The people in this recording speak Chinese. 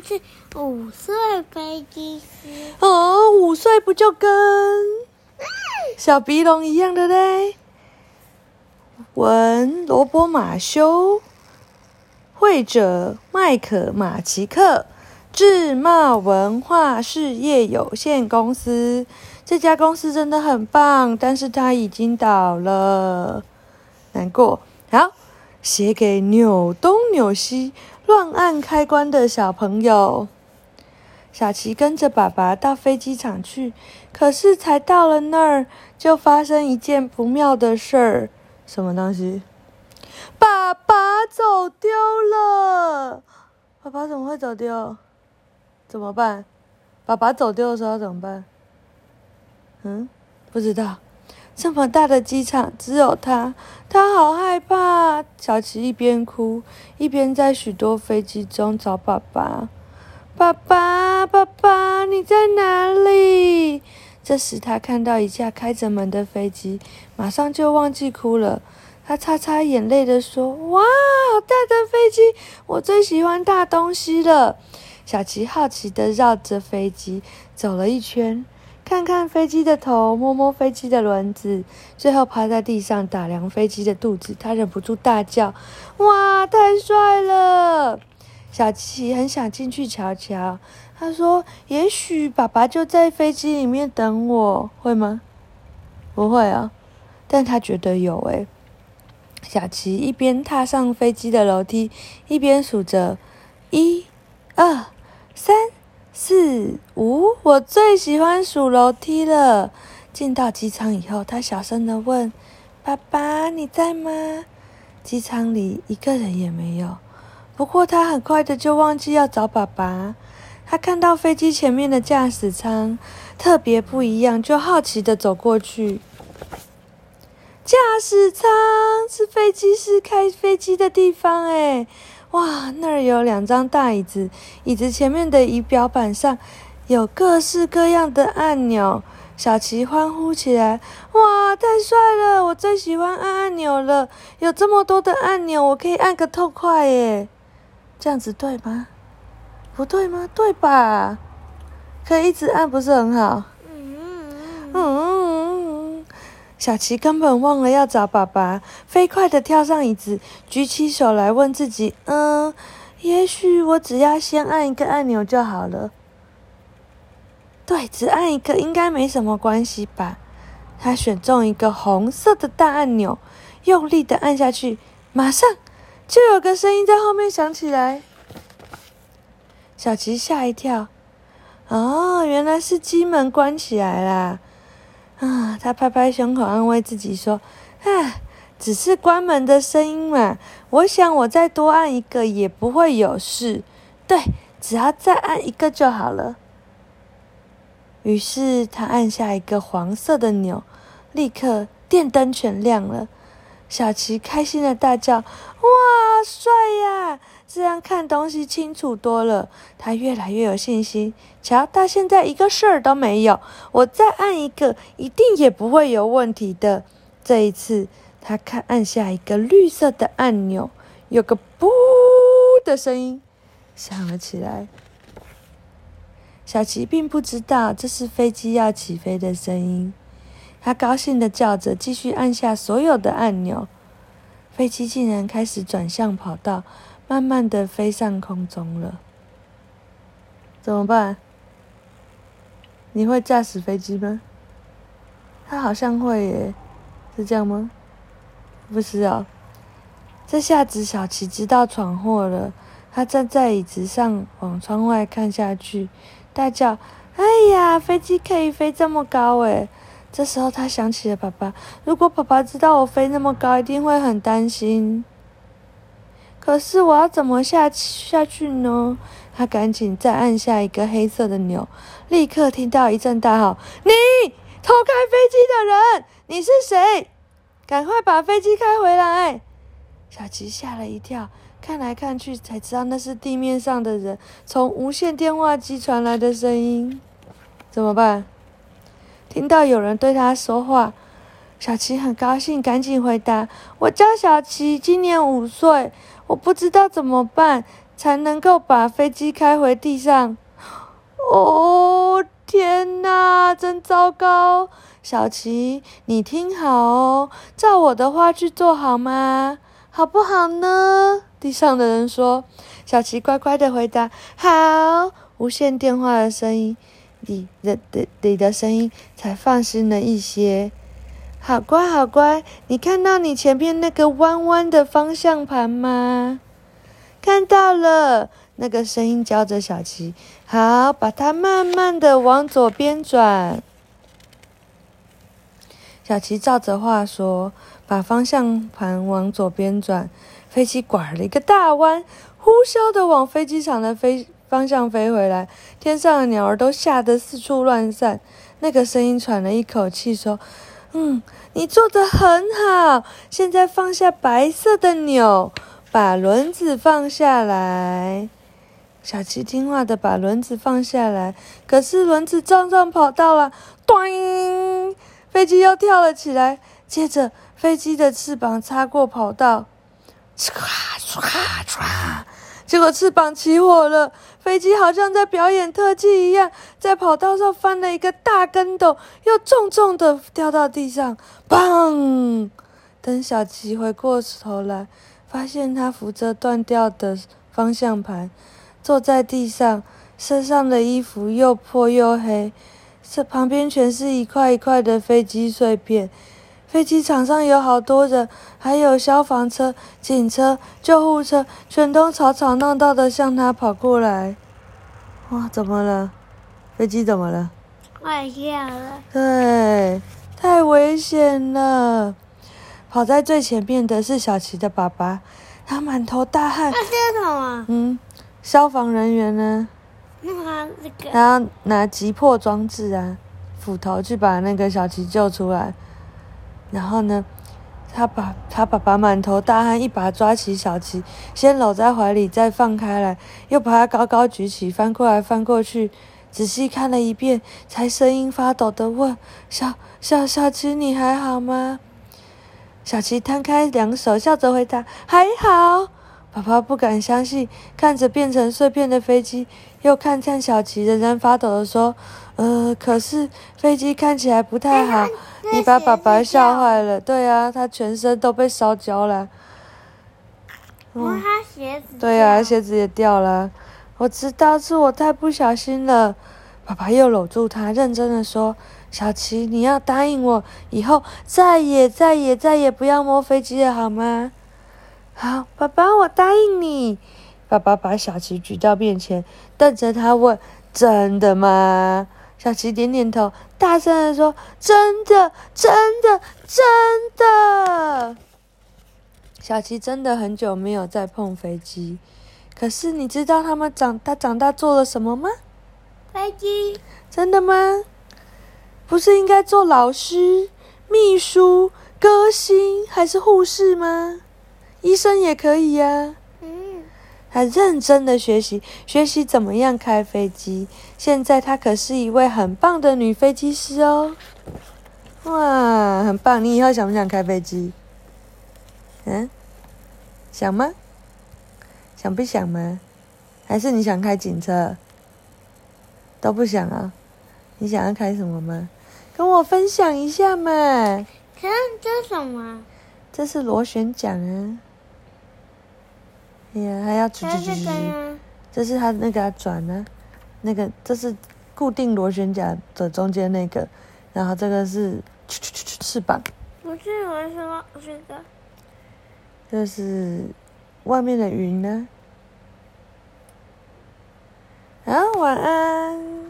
是五岁飞机师？哦，五岁不就跟小鼻龙一样的嘞？文罗伯马修，绘者麦克马奇克，智茂文化事业有限公司。这家公司真的很棒，但是它已经倒了，难过。好，写给扭东扭西、乱按开关的小朋友。小琪跟着爸爸到飞机场去，可是才到了那儿，就发生一件不妙的事儿。什么东西？爸爸走丢了！爸爸怎么会走丢？怎么办？爸爸走丢的时候怎么办？嗯，不知道。这么大的机场，只有他，他好害怕。小琪一边哭，一边在许多飞机中找爸爸。爸爸，爸爸，你在哪里？这时，他看到一架开着门的飞机，马上就忘记哭了。他擦擦眼泪的说：“哇，好大的飞机！我最喜欢大东西了。”小琪好奇的绕着飞机走了一圈。看看飞机的头，摸摸飞机的轮子，最后趴在地上打量飞机的肚子。他忍不住大叫：“哇，太帅了！”小琪很想进去瞧瞧。他说：“也许爸爸就在飞机里面等我，会吗？”“不会啊。”但他觉得有诶。小琪一边踏上飞机的楼梯，一边数着：“一、二、三。”四五，我最喜欢数楼梯了。进到机舱以后，他小声的问：“爸爸，你在吗？”机舱里一个人也没有。不过他很快的就忘记要找爸爸。他看到飞机前面的驾驶舱特别不一样，就好奇的走过去。驾驶舱是飞机师开飞机的地方，诶哇，那儿有两张大椅子，椅子前面的仪表板上有各式各样的按钮。小琪欢呼起来：“哇，太帅了！我最喜欢按按钮了，有这么多的按钮，我可以按个痛快耶！这样子对吗？不对吗？对吧？可以一直按，不是很好？嗯嗯。”小琪根本忘了要找爸爸，飞快的跳上椅子，举起手来问自己：“嗯，也许我只要先按一个按钮就好了。对，只按一个应该没什么关系吧？”他选中一个红色的大按钮，用力的按下去，马上就有个声音在后面响起来。小琪吓一跳，哦，原来是机门关起来啦。啊！他拍拍胸口，安慰自己说：“啊，只是关门的声音嘛。我想我再多按一个也不会有事。对，只要再按一个就好了。”于是他按下一个黄色的钮，立刻电灯全亮了。小琪开心的大叫：“哇，帅呀！这样看东西清楚多了。”他越来越有信心。瞧，到现在一个事儿都没有。我再按一个，一定也不会有问题的。这一次，他看按下一个绿色的按钮，有个“噗”的声音响了起来。小琪并不知道这是飞机要起飞的声音。他高兴的叫着，继续按下所有的按钮，飞机竟然开始转向跑道，慢慢的飞上空中了。怎么办？你会驾驶飞机吗？他好像会耶，是这样吗？不是哦。这下子小琪知道闯祸了，他站在椅子上往窗外看下去，大叫：“哎呀，飞机可以飞这么高诶！”这时候，他想起了爸爸。如果爸爸知道我飞那么高，一定会很担心。可是我要怎么下下去呢？他赶紧再按下一个黑色的钮，立刻听到一阵大吼：“你偷开飞机的人，你是谁？赶快把飞机开回来！”小琪吓了一跳，看来看去才知道那是地面上的人从无线电话机传来的声音。怎么办？听到有人对他说话，小琪很高兴，赶紧回答：“我叫小琪，今年五岁。我不知道怎么办，才能够把飞机开回地上。哦，天哪，真糟糕！小琪，你听好哦，照我的话去做好吗？好不好呢？地上的人说。小琪乖乖的回答：“好。”无线电话的声音，里的的里的声音才放心了一些。好乖，好乖，你看到你前面那个弯弯的方向盘吗？看到了，那个声音教着小琪。好，把它慢慢的往左边转。小琪照着话说，把方向盘往左边转，飞机拐了一个大弯，呼啸的往飞机场的飞。方向飞回来，天上的鸟儿都吓得四处乱散。那个声音喘了一口气说：“嗯，你做的很好。现在放下白色的钮，把轮子放下来。”小琪听话的把轮子放下来，可是轮子撞上跑道了，咚！飞机又跳了起来。接着，飞机的翅膀擦过跑道，唰唰唰。结果翅膀起火了，飞机好像在表演特技一样，在跑道上翻了一个大跟斗，又重重的掉到地上，砰！等小琪回过头来，发现他扶着断掉的方向盘，坐在地上，身上的衣服又破又黑，这旁边全是一块一块的飞机碎片。飞机场上有好多人，还有消防车、警车、救护车，全都吵吵闹闹的向他跑过来。哇，怎么了？飞机怎么了？坏掉了。对，太危险了。跑在最前面的是小琪的爸爸，他满头大汗。那是什么？嗯，消防人员呢？这个。他要拿急迫装置啊，斧头去把那个小琪救出来。然后呢，他把他爸爸满头大汗，一把抓起小琪，先搂在怀里，再放开来，又把他高高举起，翻过来翻过去，仔细看了一遍，才声音发抖的问：“小小小琪，你还好吗？”小琪摊开两手，笑着回答：“还好。”爸爸不敢相信，看着变成碎片的飞机，又看看小琪，仍然发抖的说：“呃，可是飞机看起来不太好。”你把爸爸吓坏了，对啊，他全身都被烧焦了。哇，他鞋子。对啊，鞋子也掉了。我知道是我太不小心了。爸爸又搂住他，认真的说：“小琪，你要答应我，以后再也再也再也不要摸飞机了，好吗？”好，爸爸，我答应你。爸爸把小琪举到面前，瞪着他问：“真的吗？”小琪点点头，大声的说：“真的，真的，真的。”小琪真的很久没有再碰飞机，可是你知道他们长他长大做了什么吗？飞机？真的吗？不是应该做老师、秘书、歌星还是护士吗？医生也可以呀。嗯他认真的学习，学习怎么样开飞机。现在她可是一位很棒的女飞机师哦！哇，很棒！你以后想不想开飞机？嗯，想吗？想不想吗？还是你想开警车？都不想啊？你想要开什么吗？跟我分享一下嘛！看这什么？这是螺旋桨啊！哎呀，还要吱吱吱吱，这是它那个转呢，那个这是固定螺旋桨的中间那个，然后这个是翅膀。不是，我是说这个。这是外面的云呢。好，晚安。